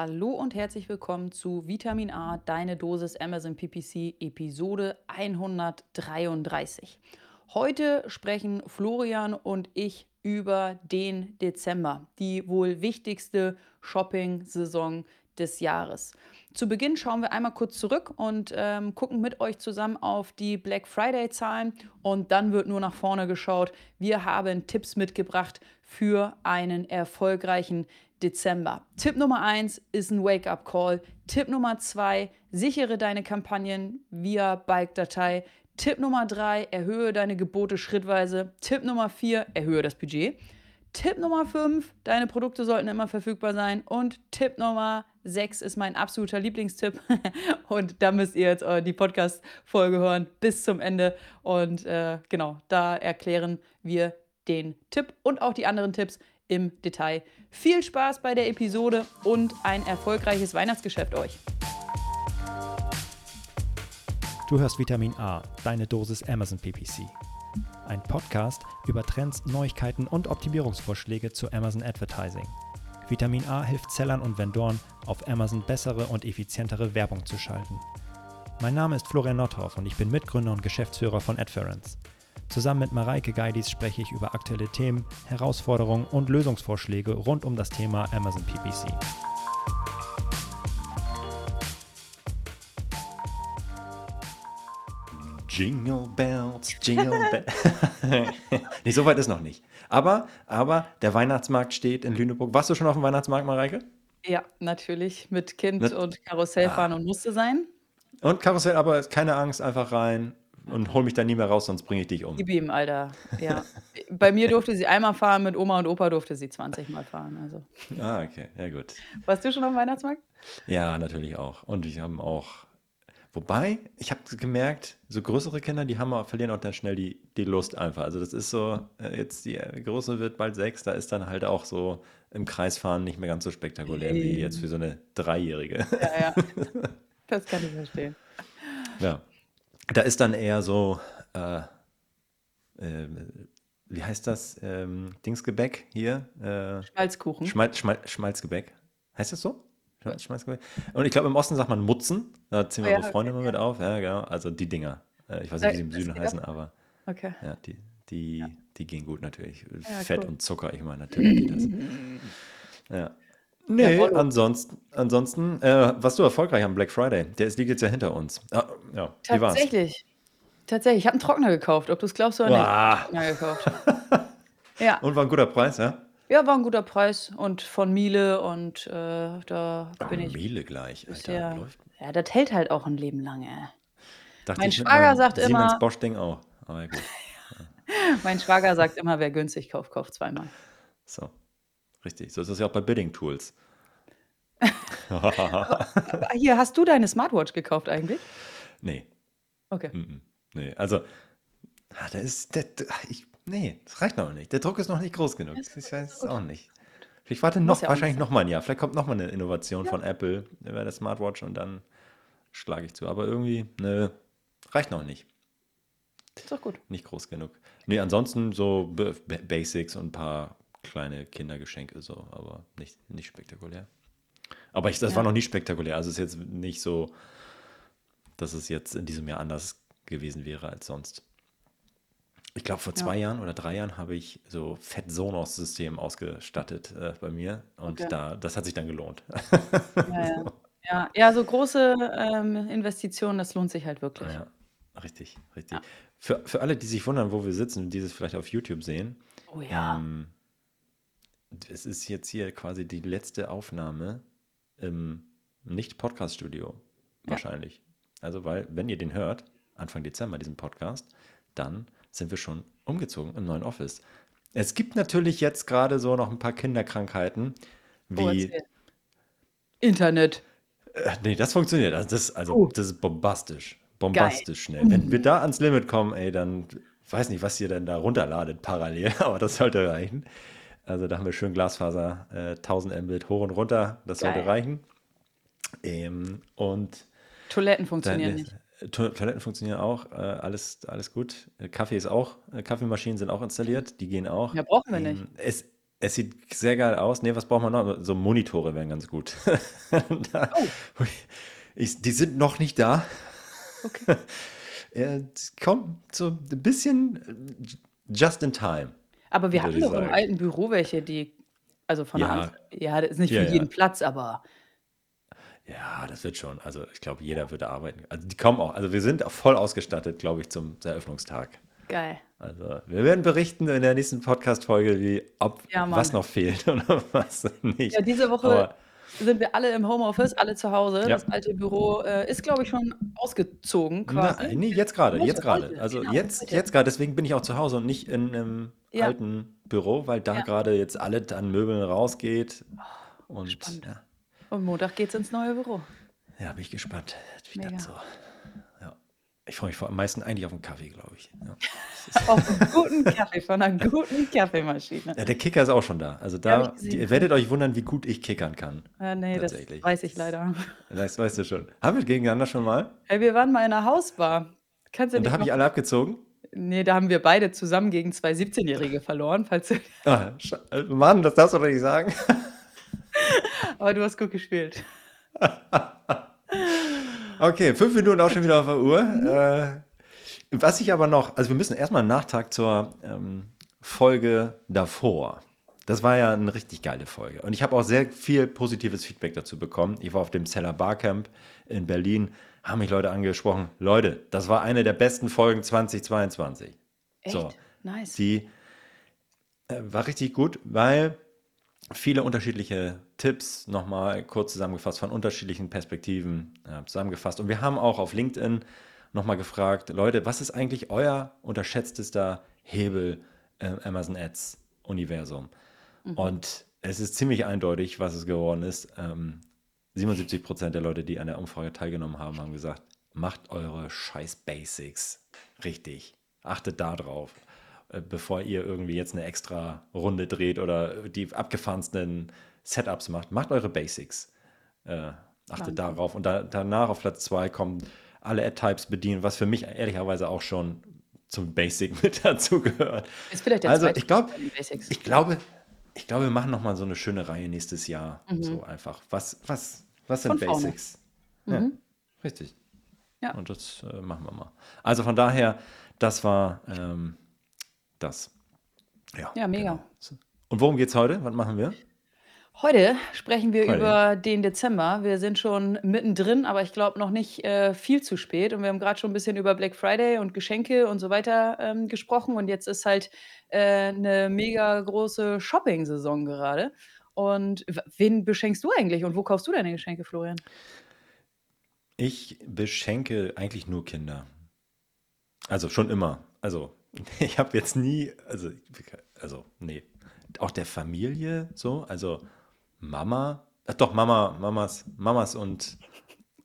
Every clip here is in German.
Hallo und herzlich willkommen zu Vitamin A, deine Dosis Amazon PPC, Episode 133. Heute sprechen Florian und ich über den Dezember, die wohl wichtigste Shopping-Saison des Jahres. Zu Beginn schauen wir einmal kurz zurück und ähm, gucken mit euch zusammen auf die Black Friday-Zahlen und dann wird nur nach vorne geschaut. Wir haben Tipps mitgebracht für einen erfolgreichen Dezember. Tipp Nummer eins ist ein Wake-up-Call. Tipp Nummer zwei, sichere deine Kampagnen via Bike-Datei. Tipp Nummer drei, erhöhe deine Gebote schrittweise. Tipp Nummer vier, erhöhe das Budget. Tipp Nummer 5, deine Produkte sollten immer verfügbar sein. Und Tipp Nummer 6 ist mein absoluter Lieblingstipp. und da müsst ihr jetzt äh, die Podcast-Folge hören bis zum Ende. Und äh, genau, da erklären wir den Tipp und auch die anderen Tipps im Detail. Viel Spaß bei der Episode und ein erfolgreiches Weihnachtsgeschäft euch. Du hörst Vitamin A, deine Dosis Amazon PPC. Ein Podcast über Trends, Neuigkeiten und Optimierungsvorschläge zu Amazon Advertising. Vitamin A hilft Sellern und Vendoren, auf Amazon bessere und effizientere Werbung zu schalten. Mein Name ist Florian Nordhoff und ich bin Mitgründer und Geschäftsführer von Adference. Zusammen mit Mareike Geidis spreche ich über aktuelle Themen, Herausforderungen und Lösungsvorschläge rund um das Thema Amazon PPC. Jingle Bells, Jingle Bells. nee, so weit ist noch nicht. Aber, aber der Weihnachtsmarkt steht in Lüneburg. Warst du schon auf dem Weihnachtsmarkt, Mareike? Ja, natürlich. Mit Kind Mit, und Karussell fahren ah. und musste sein. Und Karussell, aber keine Angst, einfach rein und hol mich da nie mehr raus, sonst bringe ich dich um. Gib ihm, Alter. Ja. Bei mir durfte sie einmal fahren, mit Oma und Opa durfte sie 20 Mal fahren. Also. Ah, okay, ja gut. Warst du schon auf dem Weihnachtsmarkt? Ja, natürlich auch. Und ich habe auch, wobei, ich habe gemerkt, so größere Kinder, die haben, verlieren auch dann schnell die, die Lust einfach. Also das ist so, äh, jetzt die Große wird bald sechs, da ist dann halt auch so im Kreisfahren nicht mehr ganz so spektakulär wie jetzt für so eine Dreijährige. Ja, ja. Das kann ich verstehen. Ja. Da ist dann eher so, äh, äh, wie heißt das? Ähm, Dingsgebäck hier? Äh, Schmalzkuchen. Schmal Schmal Schmalzgebäck. Heißt das so? Schmalzgebäck. Und ich glaube, im Osten sagt man Mutzen. Da ziehen wir oh, ja, Freunde okay, immer mit auf. Ja, genau. Also die Dinger. Äh, ich weiß nicht, wie sie im Süden heißen, aber okay. ja, die, die, ja. die gehen gut natürlich. Ja, Fett cool. und Zucker, ich meine, natürlich geht das. Ja. Nee, ja, ansonsten, ansonsten äh, warst du erfolgreich am Black Friday. Der ist, liegt jetzt ja hinter uns. Ah, ja, wie war's? Tatsächlich. Tatsächlich. Ich habe einen Trockner gekauft, ob du es glaubst oder nicht. Trockner gekauft. ja. Und war ein guter Preis, ja? Ja, war ein guter Preis und von Miele und äh, da bin ich. Miele gleich, Alter. Der, läuft. Ja, das hält halt auch ein Leben lang, ey. mein Schwager sagt Siemens immer. Siemens Bosch-Ding auch. Aber gut. mein Schwager sagt immer, wer günstig kauft, kauft zweimal. So. Richtig, so ist das ja auch bei Bidding Tools. Hier, hast du deine Smartwatch gekauft eigentlich? Nee. Okay. Mm -mm. Nee, also, ah, da ist, der, ich, nee, das reicht noch nicht. Der Druck ist noch nicht groß genug. Ich weiß es auch nicht. Ich warte noch, ja wahrscheinlich noch mal ein Jahr. Vielleicht kommt noch mal eine Innovation ja. von Apple über der Smartwatch und dann schlage ich zu. Aber irgendwie, ne, reicht noch nicht. Ist doch gut. Nicht groß genug. Nee, ansonsten so Basics und ein paar kleine Kindergeschenke so, aber nicht, nicht spektakulär. Aber ich, das ja. war noch nicht spektakulär. Also es ist jetzt nicht so, dass es jetzt in diesem Jahr anders gewesen wäre als sonst. Ich glaube, vor zwei ja. Jahren oder drei Jahren habe ich so Fett Sonos-System ausgestattet äh, bei mir und okay. da, das hat sich dann gelohnt. Ja, ja. ja, ja so große ähm, Investitionen, das lohnt sich halt wirklich. Ja, richtig, richtig. Für, für alle, die sich wundern, wo wir sitzen und dieses vielleicht auf YouTube sehen, oh ja. Ähm, es ist jetzt hier quasi die letzte Aufnahme im Nicht-Podcast-Studio. Wahrscheinlich. Ja. Also, weil, wenn ihr den hört, Anfang Dezember, diesen Podcast, dann sind wir schon umgezogen im neuen Office. Es gibt natürlich jetzt gerade so noch ein paar Kinderkrankheiten, wie. Oh, Internet. Äh, nee, das funktioniert. Also, das, also, uh. das ist bombastisch. Bombastisch Geil. schnell. Wenn wir da ans Limit kommen, ey, dann weiß nicht, was ihr denn da runterladet parallel, aber das sollte reichen. Also da haben wir schön Glasfaser, äh, 1000 Mbit hoch und runter, das Geil. sollte reichen. Ähm, und Toiletten funktionieren dann, nicht. Äh, to Toiletten funktionieren auch, äh, alles, alles gut. Kaffee ist auch, äh, Kaffeemaschinen sind auch installiert, die gehen auch. Ja, brauchen wir nicht. es, Es sieht sehr geil aus. Nee, was braucht man noch? So Monitore wären ganz gut. da, Oh. ich, die sind noch nicht da. Okay. Er kommt so ein bisschen äh, just in time. Aber wir hatten doch im alten Büro welche, die, also von der Ja. Anzahl, ja, das ist nicht für ja. jeden Platz, aber Ja, das wird schon. Also ich glaube, jeder würde arbeiten. Also die kommen auch. Also wir sind auch voll ausgestattet, glaube ich, zum Eröffnungstag. geil. Also wir werden berichten in der nächsten Podcast-Folge, wie ob Ja, Mann. was noch fehlt oder was nicht. Ja, diese Woche Aber sind wir alle im Homeoffice, alle zu Hause. Ja. Das alte Büro äh, ist, glaube ich, schon ausgezogen quasi. Nein, nee, jetzt gerade, jetzt gerade. Also genau, jetzt, heute. jetzt gerade. Deswegen bin ich auch zu Hause und nicht in einem Ja. alten Büro, weil da Ja. gerade jetzt alles an Möbeln rausgeht. Und spannend. ja, Und Montag geht's ins neue Büro. ja, bin ich gespannt, wie Mega. das so. Ja. Ich freue mich vor am meisten eigentlich auf einen Kaffee, glaube ich. Ja. Auf einen guten Kaffee von einer guten Kaffeemaschine. ja, der Kicker ist auch schon da. Also Ja, da, die, ihr werdet euch wundern, wie gut ich kickern kann. Äh, nee, das weiß ich leider. Das weißt du schon. Haben wir gegeneinander schon mal? Hey, wir waren mal in einer Hausbar. Kannst du Und da habe ich alle abgezogen. Nee, da haben wir beide zusammen gegen zwei 17-Jährige verloren, falls Ah, äh, Mann, das darfst du doch nicht sagen. aber du hast gut gespielt. Okay, fünf Minuten auch schon wieder auf der Uhr. Äh, was ich aber noch, also wir müssen erstmal einen Nachtrag zur ähm, Folge davor. Das war ja eine richtig geile Folge. Und ich habe auch sehr viel positives Feedback dazu bekommen. Ich war auf dem Seller Barcamp in Berlin, haben mich Leute angesprochen. Leute, das war eine der besten Folgen 2022. Echt? So. Nice. Die äh, war richtig gut, weil viele unterschiedliche Tipps nochmal kurz zusammengefasst von unterschiedlichen Perspektiven äh, zusammengefasst. Und wir haben auch auf LinkedIn nochmal gefragt, Leute, was ist eigentlich euer unterschätztester Hebel im Amazon Ads Universum? Und es ist ziemlich eindeutig, was es geworden ist. Ähm, 77 Prozent der Leute, die an der Umfrage teilgenommen haben, haben gesagt, macht eure scheiß Basics richtig. Achtet da drauf, bevor ihr irgendwie jetzt eine extra Runde dreht oder die abgefahrensten Setups macht. Macht eure Basics. Äh, achtet Wahnsinn. darauf. Und da, danach auf Platz zwei kommen alle Ad-Types bedienen, was für mich ehrlicherweise auch schon zum Basic mit dazu gehört. Ist vielleicht der Also, ich glaub-. Ich glaube, ich glaube, wir machen nochmal so eine schöne Reihe nächstes Jahr. So einfach. Was, was, was sind Mhm. Von. Basics? Ja, Mhm. richtig. Ja. Und das äh, machen wir mal. Also von daher, das war ähm, das. Ja, Ja, mega. genau. Und worum geht's heute? Was machen wir? Heute sprechen wir Heute. über den Dezember. Wir sind schon mittendrin, aber ich glaube noch nicht äh, viel zu spät. Und wir haben gerade schon ein bisschen über Black Friday und Geschenke und so weiter ähm, gesprochen. Und jetzt ist halt äh, eine mega große Shopping-Saison gerade. Und wen beschenkst du eigentlich und wo kaufst du deine Geschenke, Florian? Ich beschenke eigentlich nur Kinder. Also schon immer. Also ich habe jetzt nie, also, also nee, auch der Familie so, also Mama, ach doch Mama, Mamas, Mamas und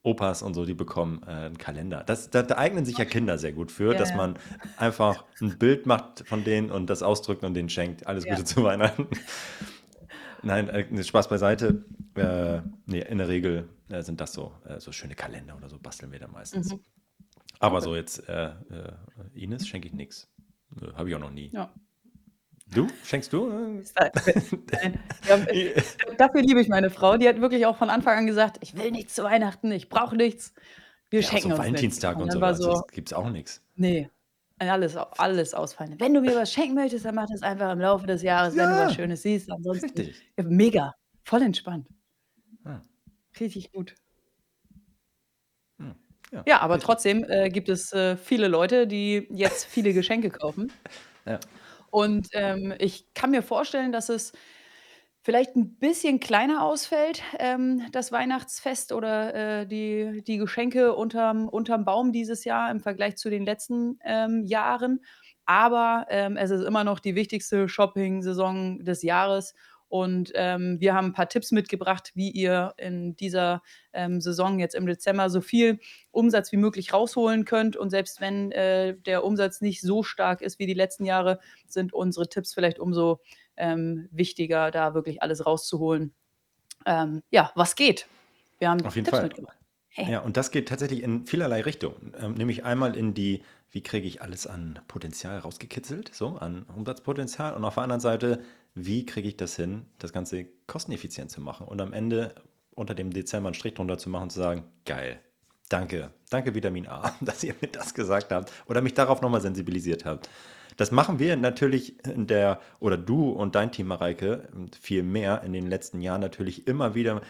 Opas und so, die bekommen äh, einen Kalender. Das, da, da eignen sich ja Kinder sehr gut für, Ja, dass man einfach ein Bild macht von denen und das ausdrückt und denen schenkt. Alles Ja. Gute zu Weihnachten. Nein, äh, Spaß beiseite. Äh, nee, in der Regel äh, sind das so, äh, so schöne Kalender oder so basteln wir dann meistens. Mhm. Aber so jetzt, äh, äh, Ines schenke ich nichts. Habe ich auch noch nie. Ja. Du? Schenkst du? Äh, Ja, dafür liebe ich meine Frau. Die hat wirklich auch von Anfang an gesagt, ich will nichts zu Weihnachten, ich brauche nichts. Wir Ja, auch schenken so uns Valentinstag nichts. und, sowas. so, Das gibt es auch nichts. nee, alles, alles ausfallen. Wenn du mir was schenken möchtest, dann mach das einfach im Laufe des Jahres, wenn du Ja, was Schönes siehst. Ansonsten Richtig. Ja, mega, voll entspannt. Ja. Richtig gut. Hm, Ja, aber richtig. trotzdem äh, gibt es äh, viele Leute, die jetzt viele Geschenke kaufen. Ja. Und ähm, ich kann mir vorstellen, dass es vielleicht ein bisschen kleiner ausfällt, ähm, das Weihnachtsfest oder äh, die, die Geschenke unterm, unterm Baum dieses Jahr im Vergleich zu den letzten ähm, Jahren. Aber ähm, es ist immer noch die wichtigste Shopping-Saison des Jahres. Und ähm, wir haben ein paar Tipps mitgebracht, wie ihr in dieser ähm, Saison jetzt im Dezember so viel Umsatz wie möglich rausholen könnt. Und selbst wenn äh, der Umsatz nicht so stark ist wie die letzten Jahre, sind unsere Tipps vielleicht umso ähm, wichtiger, da wirklich alles rauszuholen. Ähm, ja, was geht? Wir haben Auf jeden Tipps Fall. mitgebracht. Hey. Ja, und das geht tatsächlich in vielerlei Richtungen. Ähm, nämlich einmal in die, wie kriege ich alles an Potenzial rausgekitzelt, so an Umsatzpotenzial. Und auf der anderen Seite, wie kriege ich das hin, das Ganze kosteneffizient zu machen und am Ende unter dem Dezember einen Strich drunter zu machen und zu sagen, geil, danke, danke Vitamin A, dass ihr mir das gesagt habt oder mich darauf nochmal sensibilisiert habt. Das machen wir natürlich in der, oder du und dein Team, Mareike, viel mehr in den letzten Jahren natürlich immer wieder.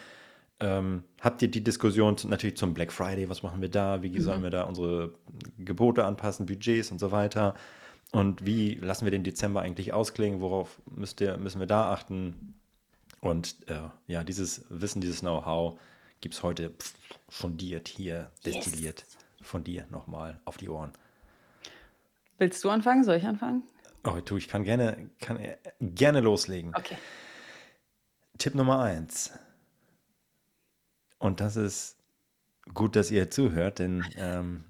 Ähm, habt ihr die Diskussion natürlich zum Black Friday, was machen wir da, wie sollen mhm. wir da unsere Gebote anpassen, Budgets und so weiter? Und wie lassen wir den Dezember eigentlich ausklingen? Worauf müsst ihr, müssen wir da achten? Und äh, ja, dieses Wissen, dieses Know-how gibt es heute fundiert hier, destilliert yes. von dir nochmal auf die Ohren. Willst du anfangen? Soll ich anfangen? Oh, du, ich kann gerne, kann gerne loslegen. Okay. Tipp Nummer eins. Und das ist gut, dass ihr zuhört, denn ähm,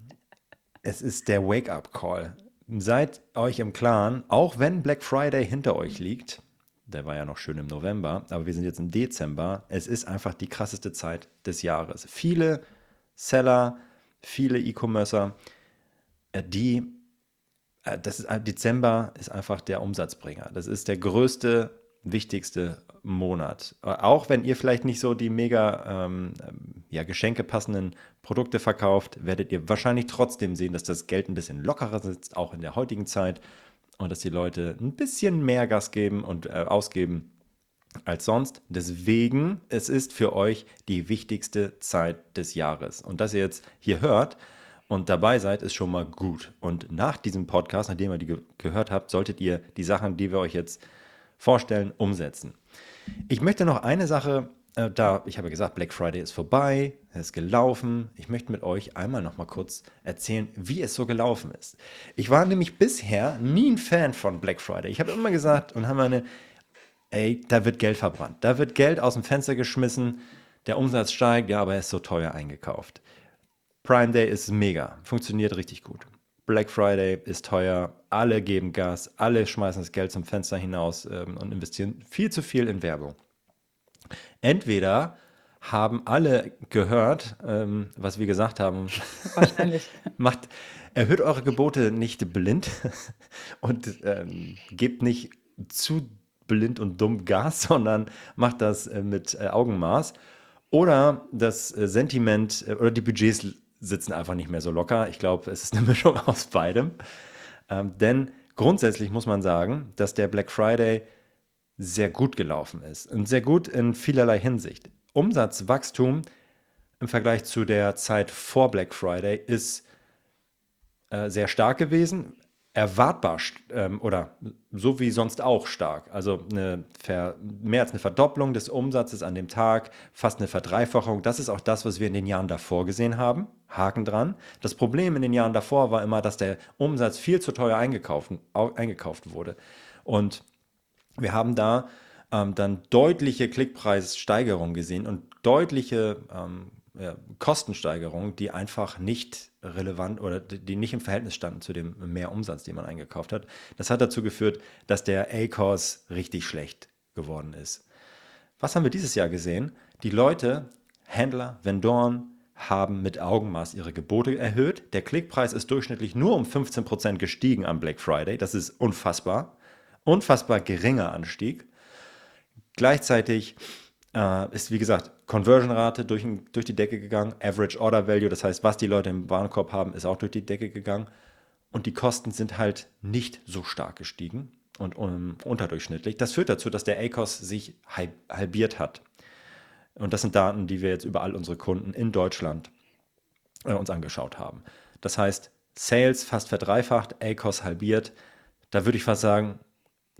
es ist der Wake-up-Call. Seid euch im Klaren, auch wenn Black Friday hinter euch liegt, der war ja noch schön im November, aber wir sind jetzt im Dezember, es ist einfach die krasseste Zeit des Jahres. Viele Seller, viele E-Commercer, äh, die äh, das ist, äh, Dezember ist einfach der Umsatzbringer. Das ist der größte, wichtigste Monat. Auch wenn ihr vielleicht nicht so die mega ähm, ja, Geschenke passenden Produkte verkauft, werdet ihr wahrscheinlich trotzdem sehen, dass das Geld ein bisschen lockerer sitzt, auch in der heutigen Zeit. Und dass die Leute ein bisschen mehr Gas geben und äh, ausgeben als sonst. Deswegen, es ist für euch die wichtigste Zeit des Jahres. Und dass ihr jetzt hier hört, und dabei seid, ist schon mal gut. Und nach diesem Podcast, nachdem ihr die ge gehört habt, solltet ihr die Sachen, die wir euch jetzt vorstellen, umsetzen. Ich möchte noch eine Sache, äh, da ich habe gesagt, Black Friday ist vorbei, es ist gelaufen. Ich möchte mit euch einmal noch mal kurz erzählen, wie es so gelaufen ist. Ich war nämlich bisher nie ein Fan von Black Friday. Ich habe immer gesagt und haben eine, ey, da wird Geld verbrannt, da wird Geld aus dem Fenster geschmissen, der Umsatz steigt, ja, aber er ist so teuer eingekauft. Prime Day ist mega, funktioniert richtig gut. Black Friday ist teuer, alle geben Gas, alle schmeißen das Geld zum Fenster hinaus ähm, und investieren viel zu viel in Werbung. Entweder haben alle gehört, ähm, was wir gesagt haben. Wahrscheinlich. macht, erhöht eure Gebote nicht blind und ähm, gebt nicht zu blind und dumm Gas, sondern macht das äh, mit äh, Augenmaß. Oder das äh, Sentiment äh, oder die Budgets sitzen einfach nicht mehr so locker. Ich glaube, es ist eine Mischung aus beidem. Ähm, denn grundsätzlich muss man sagen, dass der Black Friday sehr gut gelaufen ist und sehr gut in vielerlei Hinsicht. Umsatzwachstum im Vergleich zu der Zeit vor Black Friday ist äh, sehr stark gewesen erwartbar ähm, oder so wie sonst auch stark. Also eine mehr als eine Verdopplung des Umsatzes an dem Tag, fast eine Verdreifachung. Das ist auch das, was wir in den Jahren davor gesehen haben. Haken dran. Das Problem in den Jahren davor war immer, dass der Umsatz viel zu teuer eingekauft, eingekauft wurde. Und wir haben da ähm, dann deutliche Klickpreissteigerungen gesehen und deutliche ähm, ja, Kostensteigerungen, die einfach nicht relevant oder die nicht im Verhältnis standen zu dem Mehrumsatz, den man eingekauft hat. Das hat dazu geführt, dass der A-Kurs richtig schlecht geworden ist. Was haben wir dieses Jahr gesehen? Die Leute, Händler, Vendoren, haben mit Augenmaß ihre Gebote erhöht. Der Klickpreis ist durchschnittlich nur um 15% gestiegen am Black Friday. Das ist unfassbar. Unfassbar geringer Anstieg. Gleichzeitig äh, ist, wie gesagt, Conversion-Rate durch, durch die Decke gegangen, Average Order Value, das heißt, was die Leute im Warenkorb haben, ist auch durch die Decke gegangen. Und die Kosten sind halt nicht so stark gestiegen und um, unterdurchschnittlich. Das führt dazu, dass der ACOS sich halbiert hat. Und das sind Daten, die wir jetzt über all unsere Kunden in Deutschland äh, uns angeschaut haben. Das heißt, Sales fast verdreifacht, ACOS halbiert. Da würde ich fast sagen,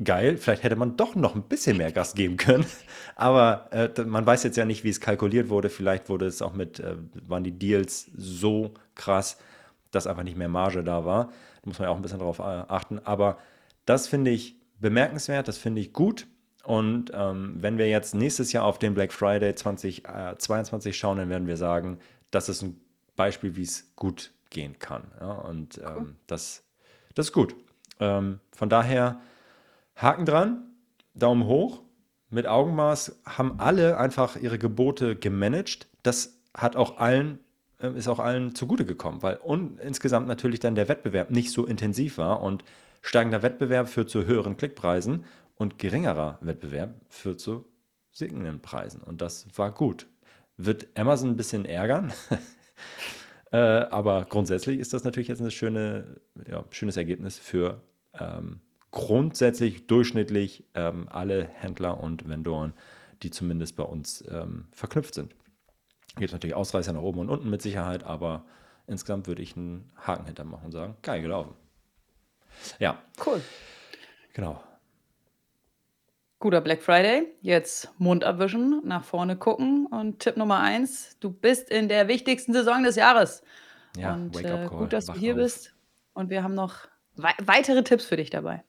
geil, vielleicht hätte man doch noch ein bisschen mehr Gas geben können. Aber äh, man weiß jetzt ja nicht, wie es kalkuliert wurde. Vielleicht wurde es auch mit, äh, waren die Deals so krass, dass einfach nicht mehr Marge da war. Da muss man ja auch ein bisschen darauf äh, achten. Aber das finde ich bemerkenswert, das finde ich gut. Und ähm, wenn wir jetzt nächstes Jahr auf den Black Friday 2022 äh, schauen, dann werden wir sagen, das ist ein Beispiel, wie es gut gehen kann. Ja? Und ähm, das, das ist gut. Ähm, von daher Haken dran, Daumen hoch. Mit Augenmaß haben alle einfach ihre Gebote gemanagt. Das hat auch allen, äh, ist auch allen zugute gekommen, weil un, insgesamt natürlich dann der Wettbewerb nicht so intensiv war und steigender Wettbewerb führt zu höheren Klickpreisen und geringerer Wettbewerb führt zu sinkenden Preisen. Und das war gut. Wird Amazon ein bisschen ärgern, äh, aber grundsätzlich ist das natürlich jetzt ein schöne, ja, schönes Ergebnis für ähm, grundsätzlich durchschnittlich ähm, alle Händler und Vendoren, die zumindest bei uns ähm, verknüpft sind. Gibt natürlich Ausreißer nach oben und unten mit Sicherheit, aber insgesamt würde ich einen Haken hintermachen und sagen, geil gelaufen. Ja. Cool. Genau. Guter Black Friday. Jetzt Mund abwischen, nach vorne gucken. Und Tipp Nummer eins: Du bist in der wichtigsten Saison des Jahres. Ja, und Wake äh, Up Call. gut, dass du wach hier auf. bist. Und wir haben noch wei weitere Tipps für dich dabei.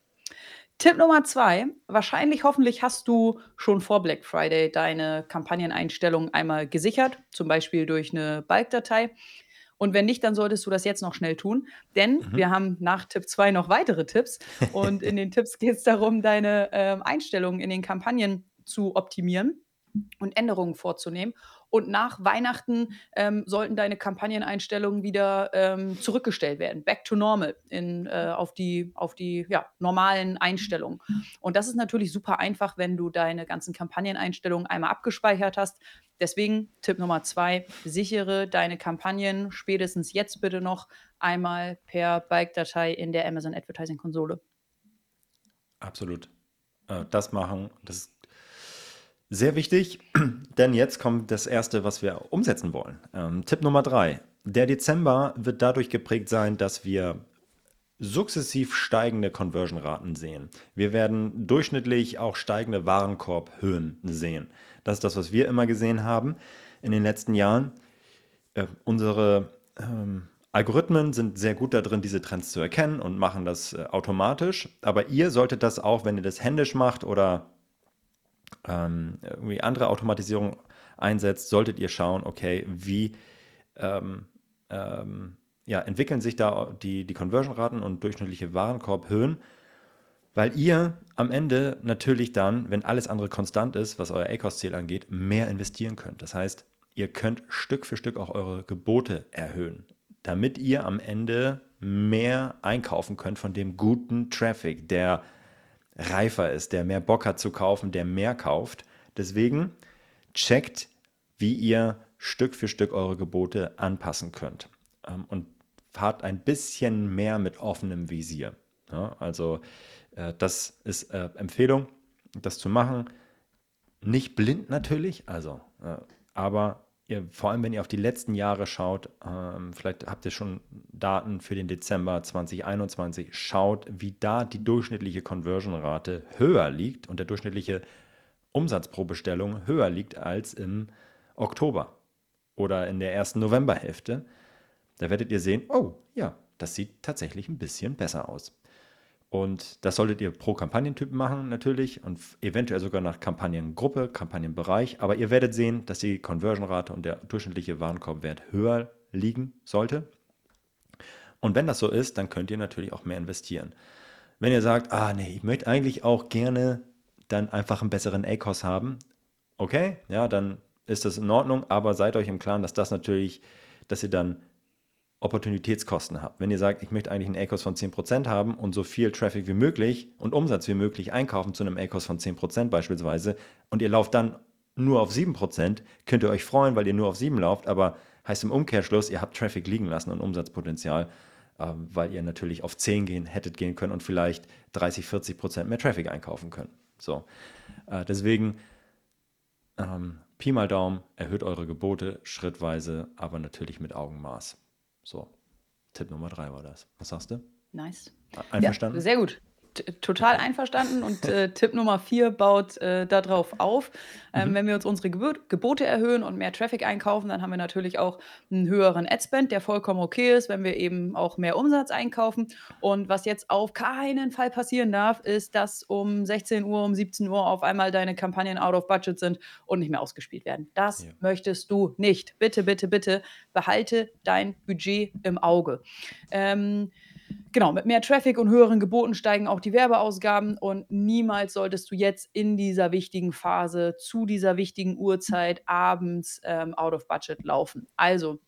Tipp Nummer zwei: Wahrscheinlich, hoffentlich hast du schon vor Black Friday deine Kampagneneinstellungen einmal gesichert, zum Beispiel durch eine Balkdatei. Und wenn nicht, dann solltest du das jetzt noch schnell tun, denn Mhm. wir haben nach Tipp 2 noch weitere Tipps. Und in den Tipps geht es darum, deine ähm, Einstellungen in den Kampagnen zu optimieren und Änderungen vorzunehmen. Und nach Weihnachten ähm, sollten deine Kampagneneinstellungen wieder ähm, zurückgestellt werden, back to normal, in, äh, auf die, auf die ja, normalen Einstellungen. Und das ist natürlich super einfach, wenn du deine ganzen Kampagneneinstellungen einmal abgespeichert hast. Deswegen Tipp Nummer zwei, sichere deine Kampagnen spätestens jetzt bitte noch einmal per Bike-Datei in der Amazon Advertising Konsole. Absolut. Äh, das machen, das ist sehr wichtig, denn jetzt kommt das Erste, was wir umsetzen wollen. Ähm, Tipp Nummer drei. Der Dezember wird dadurch geprägt sein, dass wir sukzessiv steigende Conversion-Raten sehen. Wir werden durchschnittlich auch steigende Warenkorbhöhen sehen. Das ist das, was wir immer gesehen haben in den letzten Jahren. Äh, unsere ähm, Algorithmen sind sehr gut darin, diese Trends zu erkennen und machen das äh, automatisch. Aber ihr solltet das auch, wenn ihr das händisch macht oder ähm, irgendwie andere Automatisierung einsetzt, solltet ihr schauen, okay, wie ähm, ähm, ja, entwickeln sich da die, die Conversion-Raten und durchschnittliche Warenkorbhöhen, weil ihr am Ende natürlich dann, wenn alles andere konstant ist, was euer ACOS-Ziel angeht, mehr investieren könnt. Das heißt, ihr könnt Stück für Stück auch eure Gebote erhöhen, damit ihr am Ende mehr einkaufen könnt von dem guten Traffic, der reifer ist, der mehr Bock hat zu kaufen, der mehr kauft. Deswegen checkt, wie ihr Stück für Stück eure Gebote anpassen könnt. Ähm, und fahrt ein bisschen mehr mit offenem Visier. Ja, also äh, das ist äh, Empfehlung, das zu machen. Nicht blind natürlich, also, äh, aber ihr, vor allem wenn ihr auf die letzten Jahre schaut, ähm, vielleicht habt ihr schon Daten für den Dezember 2021, schaut, wie da die durchschnittliche Conversion-Rate höher liegt und der durchschnittliche Umsatz pro Bestellung höher liegt als im Oktober oder in der ersten Novemberhälfte. Da werdet ihr sehen, oh ja, das sieht tatsächlich ein bisschen besser aus. Und das solltet ihr pro Kampagnentyp machen natürlich und eventuell sogar nach Kampagnengruppe, Kampagnenbereich. Aber ihr werdet sehen, dass die Conversion-Rate und der durchschnittliche Warenkorbwert höher liegen sollte. Und wenn das so ist, dann könnt ihr natürlich auch mehr investieren. Wenn ihr sagt, ah nee, ich möchte eigentlich auch gerne dann einfach einen besseren ACOS haben, okay, ja, dann ist das in Ordnung, aber seid euch im Klaren, dass das natürlich, dass ihr dann Opportunitätskosten habt. Wenn ihr sagt, ich möchte eigentlich einen ACOS von 10% haben und so viel Traffic wie möglich und Umsatz wie möglich einkaufen zu einem ACOS von 10% beispielsweise und ihr lauft dann nur auf 7%, könnt ihr euch freuen, weil ihr nur auf 7 lauft, aber heißt im Umkehrschluss, ihr habt Traffic liegen lassen und Umsatzpotenzial, äh, weil ihr natürlich auf 10 gehen, hättet gehen können und vielleicht 30, 40% mehr Traffic einkaufen können. So, äh, deswegen ähm, Pi mal Daumen, erhöht eure Gebote schrittweise, aber natürlich mit Augenmaß. So, Tipp Nummer drei war das. Was sagst du? Nice. Einverstanden? Ja, sehr gut. Total einverstanden. Und äh, Tipp Nummer vier baut äh, darauf auf. Ähm, Mhm. Wenn wir uns unsere Gebot Gebote erhöhen und mehr Traffic einkaufen, dann haben wir natürlich auch einen höheren Adspend, der vollkommen okay ist, wenn wir eben auch mehr Umsatz einkaufen. Und was jetzt auf keinen Fall passieren darf, ist, dass um 16 Uhr, um 17 Uhr auf einmal deine Kampagnen out of budget sind und nicht mehr ausgespielt werden. Das Ja. möchtest du nicht. Bitte, bitte, bitte behalte dein Budget im Auge. Ähm, Genau, mit mehr Traffic und höheren Geboten steigen auch die Werbeausgaben und niemals solltest du jetzt in dieser wichtigen Phase zu dieser wichtigen Uhrzeit abends ähm, out of budget laufen. Also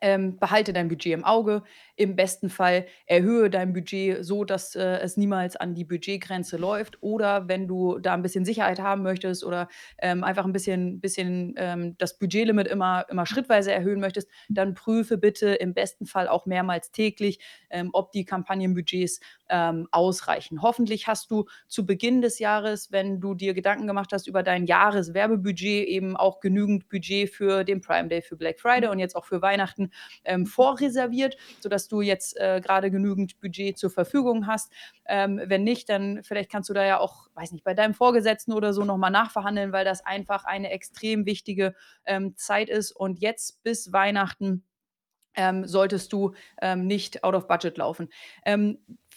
ähm, behalte dein Budget im Auge. Im besten Fall erhöhe dein Budget so, dass äh, es niemals an die Budgetgrenze läuft. Oder wenn du da ein bisschen Sicherheit haben möchtest oder ähm, einfach ein bisschen, bisschen ähm, das Budgetlimit immer, immer schrittweise erhöhen möchtest, dann prüfe bitte im besten Fall auch mehrmals täglich, ähm, ob die Kampagnenbudgets ähm, ausreichen. Hoffentlich hast du zu Beginn des Jahres, wenn du dir Gedanken gemacht hast über dein Jahreswerbebudget, eben auch genügend Budget für den Prime Day, für Black Friday und jetzt auch für Weihnachten ähm, vorreserviert, sodass du jetzt äh, gerade genügend Budget zur Verfügung hast. Ähm, wenn nicht, dann vielleicht kannst du da ja auch, weiß nicht, bei deinem Vorgesetzten oder so nochmal nachverhandeln, weil das einfach eine extrem wichtige ähm, Zeit ist. Und jetzt bis Weihnachten ähm, solltest du ähm, nicht out of budget laufen.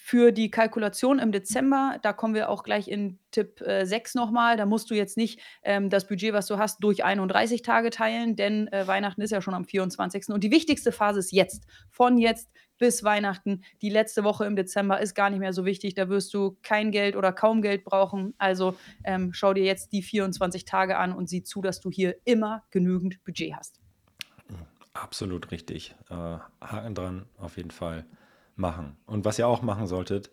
Für die Kalkulation im Dezember, da kommen wir auch gleich in Tipp äh, 6 nochmal. Da musst du jetzt nicht ähm, das Budget, was du hast, durch 31 Tage teilen, denn äh, Weihnachten ist ja schon am 24. Und die wichtigste Phase ist jetzt. Von jetzt bis Weihnachten. Die letzte Woche im Dezember ist gar nicht mehr so wichtig. Da wirst du kein Geld oder kaum Geld brauchen. Also ähm, schau dir jetzt die 24 Tage an und sieh zu, dass du hier immer genügend Budget hast. Absolut richtig. Äh, Haken dran, auf jeden Fall machen. Und was ihr auch machen solltet,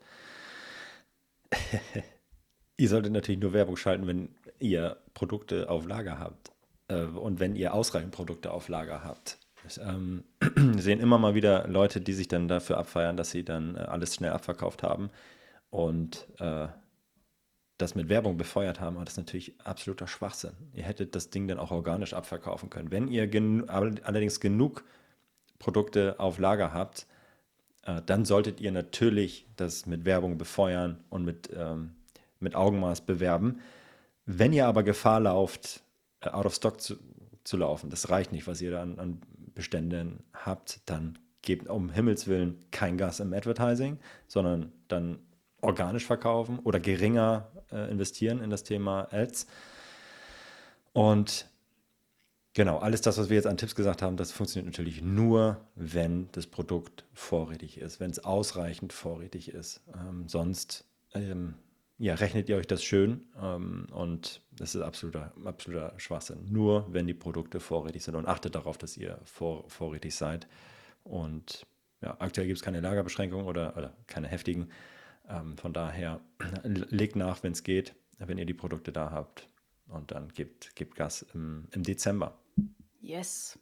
ihr solltet natürlich nur Werbung schalten, wenn ihr Produkte auf Lager habt äh, und wenn ihr ausreichend Produkte auf Lager habt. Ich, ähm, sehen immer mal wieder Leute, die sich dann dafür abfeiern, dass sie dann äh, alles schnell abverkauft haben und äh, das mit Werbung befeuert haben, aber das ist natürlich absoluter Schwachsinn. Ihr hättet das Ding dann auch organisch abverkaufen können. Wenn ihr gen allerdings genug Produkte auf Lager habt, äh, dann solltet ihr natürlich das mit Werbung befeuern und mit, ähm, mit Augenmaß bewerben. Wenn ihr aber Gefahr lauft, äh, out of stock zu, zu laufen, das reicht nicht, was ihr da an, an Beständen habt, dann gebt um Himmels Willen kein Gas im Advertising, sondern dann organisch verkaufen oder geringer äh, investieren in das Thema Ads. Und Genau, alles das, was wir jetzt an Tipps gesagt haben, das funktioniert natürlich nur, wenn das Produkt vorrätig ist, wenn es ausreichend vorrätig ist. Ähm, sonst ähm, ja, rechnet ihr euch das schön ähm, und das ist absoluter, absoluter Schwachsinn. Nur wenn die Produkte vorrätig sind und achtet darauf, dass ihr vor, vorrätig seid. Und ja, aktuell gibt es keine Lagerbeschränkungen oder, oder keine heftigen. Ähm, von daher legt nach, wenn es geht, wenn ihr die Produkte da habt. Und dann gebt, gebt Gas im, im Dezember. Yes.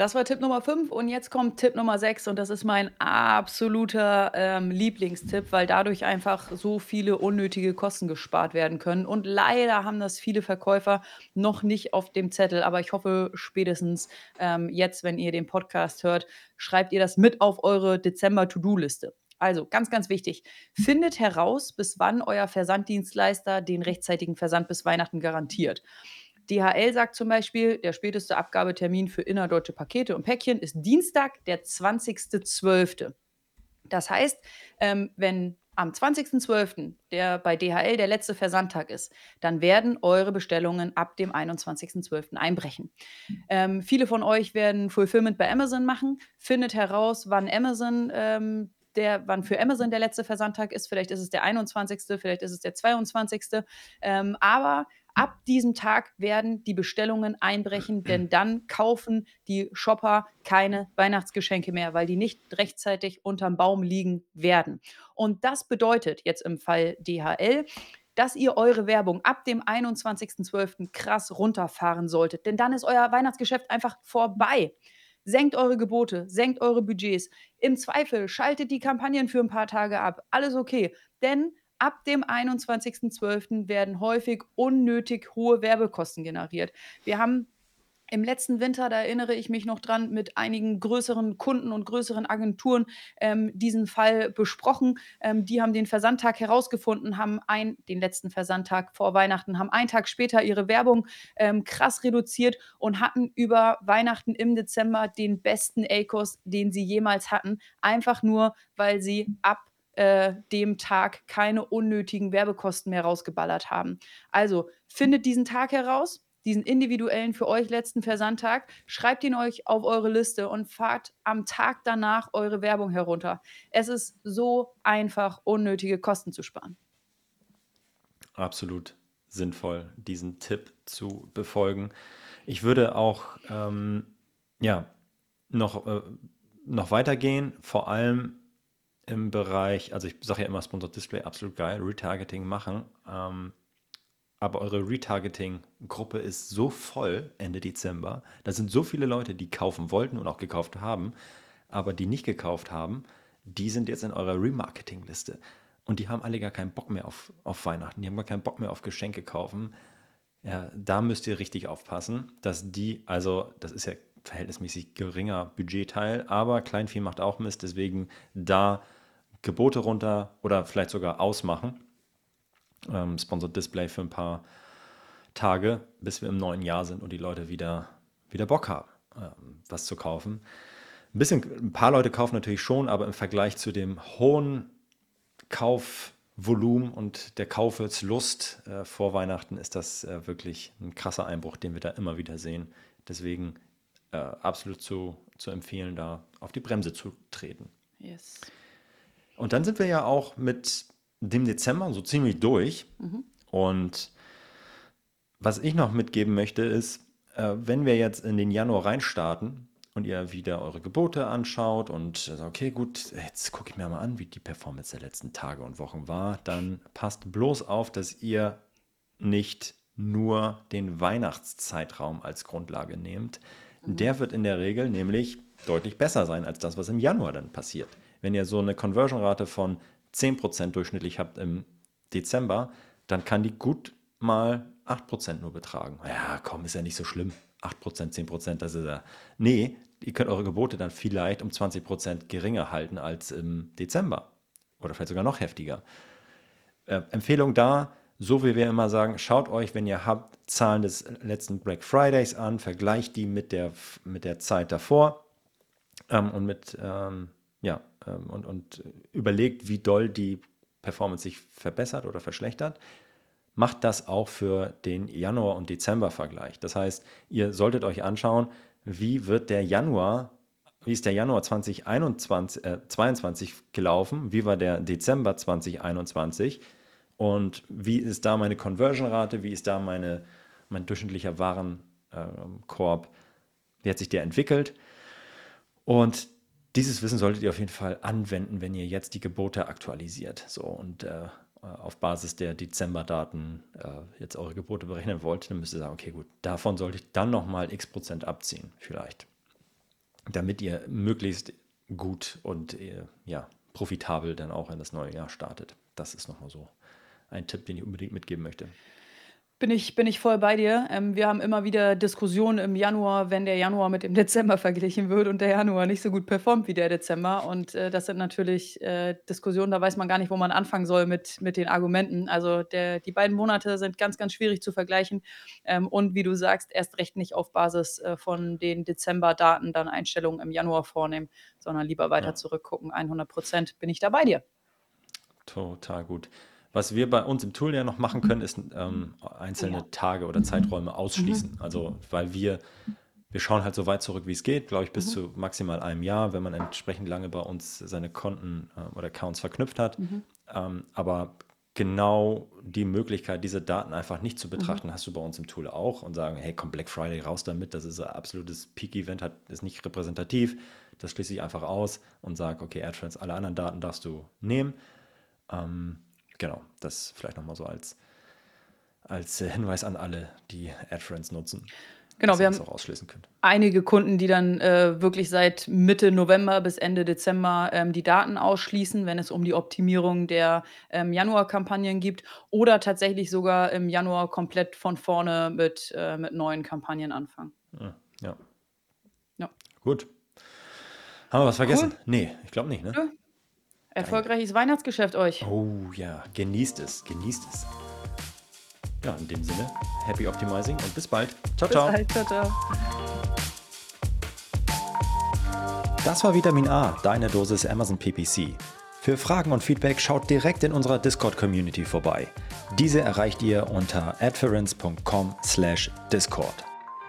Das war Tipp Nummer 5 und jetzt kommt Tipp Nummer 6 und das ist mein absoluter ähm, Lieblingstipp, weil dadurch einfach so viele unnötige Kosten gespart werden können. Und leider haben das viele Verkäufer noch nicht auf dem Zettel, aber ich hoffe spätestens ähm, jetzt, wenn ihr den Podcast hört, schreibt ihr das mit auf eure Dezember-To-Do-Liste. Also ganz, ganz wichtig, findet heraus, bis wann euer Versanddienstleister den rechtzeitigen Versand bis Weihnachten garantiert. DHL sagt zum Beispiel, der späteste Abgabetermin für innerdeutsche Pakete und Päckchen ist Dienstag, der 20.12. Das heißt, ähm, wenn am 20.12., der bei DHL der letzte Versandtag ist, dann werden eure Bestellungen ab dem 21.12. einbrechen. Ähm, viele von euch werden Fulfillment bei Amazon machen. Findet heraus, wann Amazon ähm, der, wann für Amazon der letzte Versandtag ist. Vielleicht ist es der 21., vielleicht ist es der 22. Ähm, aber Ab diesem Tag werden die Bestellungen einbrechen, denn dann kaufen die Shopper keine Weihnachtsgeschenke mehr, weil die nicht rechtzeitig unterm Baum liegen werden. Und das bedeutet jetzt im Fall DHL, dass ihr eure Werbung ab dem 21.12. krass runterfahren solltet, denn dann ist euer Weihnachtsgeschäft einfach vorbei. Senkt eure Gebote, senkt eure Budgets. Im Zweifel schaltet die Kampagnen für ein paar Tage ab. Alles okay. Denn ab dem 21.12. werden häufig unnötig hohe Werbekosten generiert. Wir haben im letzten Winter, da erinnere ich mich noch dran, mit einigen größeren Kunden und größeren Agenturen ähm, diesen Fall besprochen. Ähm, die haben den Versandtag herausgefunden, haben ein, den letzten Versandtag vor Weihnachten, haben einen Tag später ihre Werbung ähm, krass reduziert und hatten über Weihnachten im Dezember den besten ACOS, den sie jemals hatten. Einfach nur, weil sie ab äh, dem Tag keine unnötigen Werbekosten mehr rausgeballert haben. Also findet diesen Tag heraus, diesen individuellen für euch letzten Versandtag, schreibt ihn euch auf eure Liste und fahrt am Tag danach eure Werbung herunter. Es ist so einfach, unnötige Kosten zu sparen. Absolut sinnvoll, diesen Tipp zu befolgen. Ich würde auch, ähm, ja, noch, äh, noch weitergehen, vor allem im Bereich, also ich sage ja immer Sponsored Display, absolut geil, Retargeting machen. Ähm, aber eure Retargeting-Gruppe ist so voll Ende Dezember. Da sind so viele Leute, die kaufen wollten und auch gekauft haben, aber die nicht gekauft haben, die sind jetzt in eurer Remarketing-Liste. Und die haben alle gar keinen Bock mehr auf, auf Weihnachten. Die haben gar keinen Bock mehr auf Geschenke kaufen. Ja, da müsst ihr richtig aufpassen, dass die, also das ist ja verhältnismäßig geringer Budgetteil, aber Kleinvieh macht auch Mist, deswegen da Gebote runter oder vielleicht sogar ausmachen. Ähm, Sponsored Display für ein paar Tage, bis wir im neuen Jahr sind und die Leute wieder, wieder Bock haben, ähm, was zu kaufen. Ein bisschen, ein paar Leute kaufen natürlich schon, aber im Vergleich zu dem hohen Kaufvolumen und der Kauflust äh, vor Weihnachten ist das äh, wirklich ein krasser Einbruch, den wir da immer wieder sehen. Deswegen äh, absolut zu, zu empfehlen, da auf die Bremse zu treten. Yes. Und dann sind wir ja auch mit dem Dezember so ziemlich durch. Mhm. Und was ich noch mitgeben möchte, ist, äh, wenn wir jetzt in den Januar reinstarten und ihr wieder eure Gebote anschaut und sagt, okay, gut, jetzt gucke ich mir mal an, wie die Performance der letzten Tage und Wochen war, dann passt bloß auf, dass ihr nicht nur den Weihnachtszeitraum als Grundlage nehmt. Mhm. Der wird in der Regel nämlich deutlich besser sein als das, was im Januar dann passiert. Wenn ihr so eine Conversion-Rate von 10% durchschnittlich habt im Dezember, dann kann die gut mal 8% nur betragen. Ja, komm, ist ja nicht so schlimm. 8%, 10%, das ist ja. Nee, ihr könnt eure Gebote dann vielleicht um 20% geringer halten als im Dezember. Oder vielleicht sogar noch heftiger. Äh, Empfehlung da, so wie wir immer sagen, schaut euch, wenn ihr habt, Zahlen des letzten Black Fridays an, vergleicht die mit der, mit der Zeit davor ähm, und mit ähm, ja, ähm, und, und überlegt, wie doll die Performance sich verbessert oder verschlechtert, macht das auch für den Januar- und Dezember-Vergleich. Das heißt, ihr solltet euch anschauen, wie wird der Januar, wie ist der Januar 2021, äh, 22 gelaufen, wie war der Dezember 2021 und wie ist da meine Conversion-Rate, wie ist da meine, mein durchschnittlicher Warenkorb, wie hat sich der entwickelt. Und dieses Wissen solltet ihr auf jeden Fall anwenden, wenn ihr jetzt die Gebote aktualisiert. So und äh, auf Basis der Dezemberdaten äh, jetzt eure Gebote berechnen wollt, dann müsst ihr sagen, okay, gut, davon sollte ich dann nochmal x Prozent abziehen, vielleicht. Damit ihr möglichst gut und äh, ja, profitabel dann auch in das neue Jahr startet. Das ist nochmal so ein Tipp, den ich unbedingt mitgeben möchte. Bin ich, bin ich voll bei dir. Ähm, wir haben immer wieder Diskussionen im Januar, wenn der Januar mit dem Dezember verglichen wird und der Januar nicht so gut performt wie der Dezember. Und äh, das sind natürlich äh, Diskussionen, da weiß man gar nicht, wo man anfangen soll mit, mit den Argumenten. Also der, die beiden Monate sind ganz, ganz schwierig zu vergleichen. Ähm, und wie du sagst, erst recht nicht auf Basis äh, von den Dezember-Daten dann Einstellungen im Januar vornehmen, sondern lieber weiter ja. zurückgucken. 100 Prozent bin ich da bei dir. Total gut. Was wir bei uns im Tool ja noch machen können, ist ähm, einzelne ja. Tage oder Zeiträume ausschließen. Mhm. Also, weil wir, wir schauen halt so weit zurück, wie es geht, glaube ich, bis mhm. zu maximal einem Jahr, wenn man entsprechend lange bei uns seine Konten äh, oder Accounts verknüpft hat. Mhm. Ähm, aber genau die Möglichkeit, diese Daten einfach nicht zu mhm. betrachten, hast du bei uns im Tool auch und sagen, hey, komm Black Friday raus damit, das ist ein absolutes Peak-Event, ist nicht repräsentativ, das schließe ich einfach aus und sage, okay, AdTrends, alle anderen Daten darfst du nehmen. Ähm, genau, das vielleicht nochmal so als, als äh, Hinweis an alle, die AdFriends nutzen. Genau, wir haben einige Kunden, die dann äh, wirklich seit Mitte November bis Ende Dezember ähm, die Daten ausschließen, wenn es um die Optimierung der ähm, Januar-Kampagnen gibt oder tatsächlich sogar im Januar komplett von vorne mit, äh, mit neuen Kampagnen anfangen. Hm, ja. ja. Gut. Haben wir was vergessen? Cool. Nee, ich glaube nicht, ne? Erfolgreiches Weihnachtsgeschäft euch. Oh ja, genießt es, genießt es. Ja, in dem Sinne, happy optimizing und bis bald. Ciao, bis ciao. Bald, ciao, ciao. Das war Vitamin A, deine Dosis Amazon PPC. Für Fragen und Feedback schaut direkt in unserer Discord-Community vorbei. Diese erreicht ihr unter adference.com/discord.